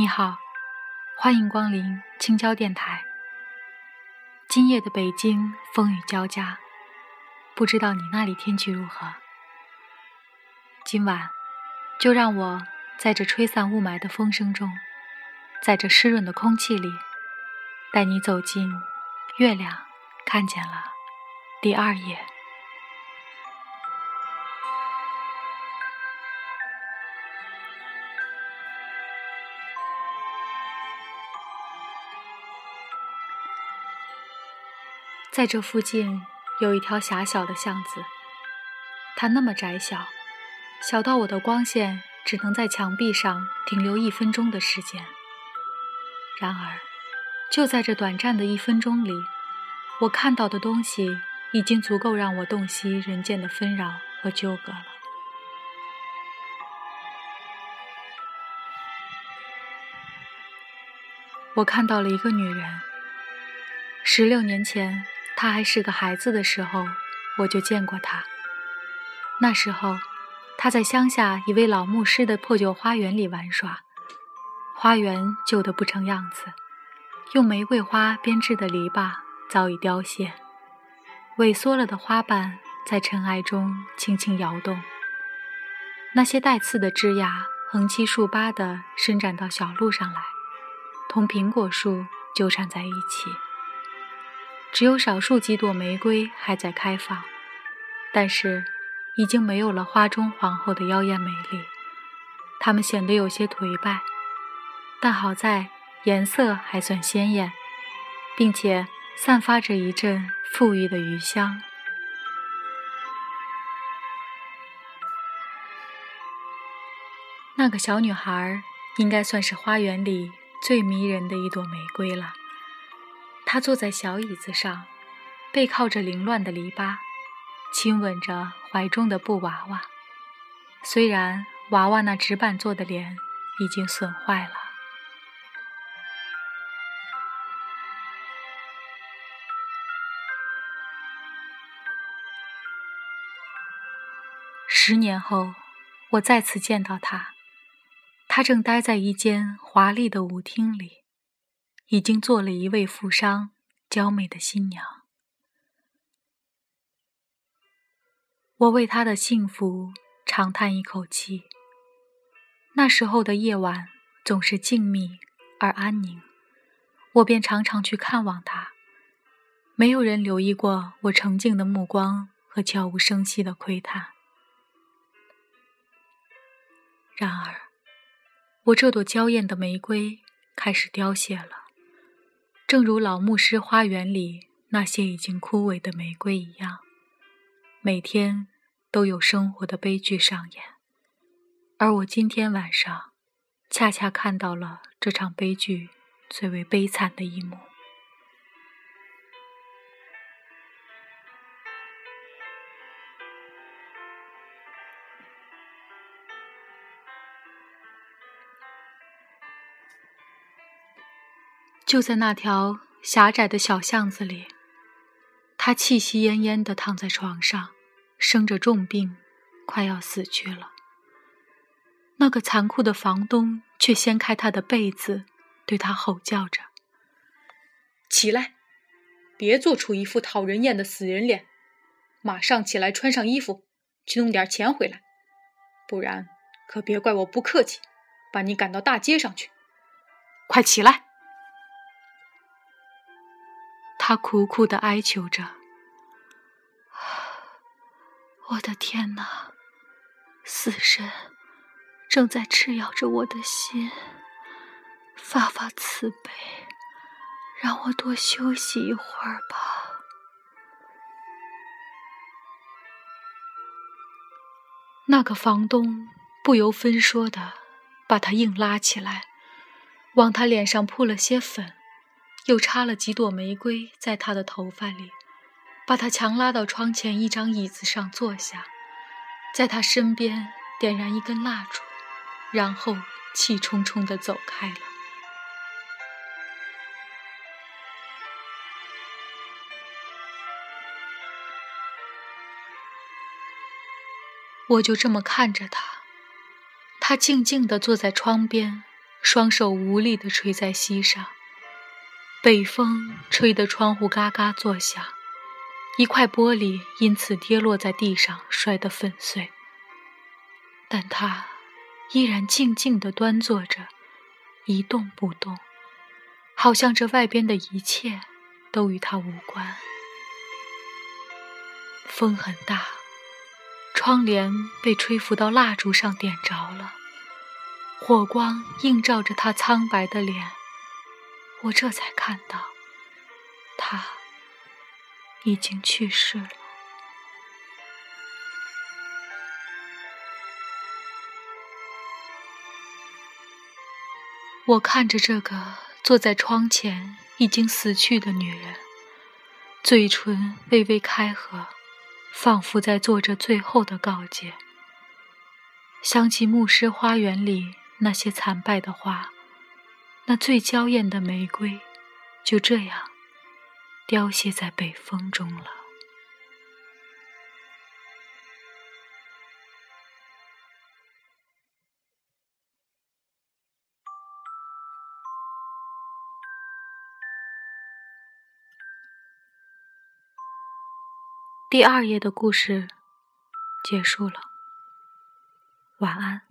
你好，欢迎光临青椒电台。今夜的北京风雨交加，不知道你那里天气如何？今晚，就让我在这吹散雾霾的风声中，在这湿润的空气里，带你走进月亮看见了第二夜。在这附近有一条狭小的巷子，它那么窄小，小到我的光线只能在墙壁上停留一分钟的时间。然而，就在这短暂的一分钟里，我看到的东西已经足够让我洞悉人间的纷扰和纠葛了。我看到了一个女人，十六年前。他还是个孩子的时候，我就见过他。那时候，他在乡下一位老牧师的破旧花园里玩耍，花园旧得不成样子，用玫瑰花编织的篱笆早已凋谢，萎缩了的花瓣在尘埃中轻轻摇动。那些带刺的枝桠横七竖八地伸展到小路上来，同苹果树纠缠在一起。只有少数几朵玫瑰还在开放，但是已经没有了花中皇后的妖艳美丽，它们显得有些颓败。但好在颜色还算鲜艳，并且散发着一阵馥郁的余香。那个小女孩应该算是花园里最迷人的一朵玫瑰了。他坐在小椅子上，背靠着凌乱的篱笆，亲吻着怀中的布娃娃。虽然娃娃那纸板做的脸已经损坏了。十年后，我再次见到他，他正待在一间华丽的舞厅里。已经做了一位富商娇美的新娘，我为她的幸福长叹一口气。那时候的夜晚总是静谧而安宁，我便常常去看望她。没有人留意过我澄净的目光和悄无声息的窥探。然而，我这朵娇艳的玫瑰开始凋谢了。正如老牧师花园里那些已经枯萎的玫瑰一样，每天都有生活的悲剧上演，而我今天晚上恰恰看到了这场悲剧最为悲惨的一幕。就在那条狭窄的小巷子里，他气息奄奄地躺在床上，生着重病，快要死去了。那个残酷的房东却掀开他的被子，对他吼叫着：“起来，别做出一副讨人厌的死人脸，马上起来穿上衣服，去弄点钱回来，不然可别怪我不客气，把你赶到大街上去。快起来！”他苦苦的哀求着：“ 我的天哪，死神正在吃咬着我的心，发发慈悲，让我多休息一会儿吧。”那个房东不由分说的把他硬拉起来，往他脸上扑了些粉。又插了几朵玫瑰在他的头发里，把他强拉到窗前一张椅子上坐下，在他身边点燃一根蜡烛，然后气冲冲地走开了。我就这么看着他，他静静地坐在窗边，双手无力地垂在膝上。北风吹得窗户嘎嘎作响，一块玻璃因此跌落在地上，摔得粉碎。但他依然静静地端坐着，一动不动，好像这外边的一切都与他无关。风很大，窗帘被吹拂到蜡烛上点着了，火光映照着他苍白的脸。我这才看到，他已经去世了。我看着这个坐在窗前已经死去的女人，嘴唇微微开合，仿佛在做着最后的告诫。想起牧师花园里那些残败的花。那最娇艳的玫瑰，就这样凋谢在北风中了。第二页的故事结束了，晚安。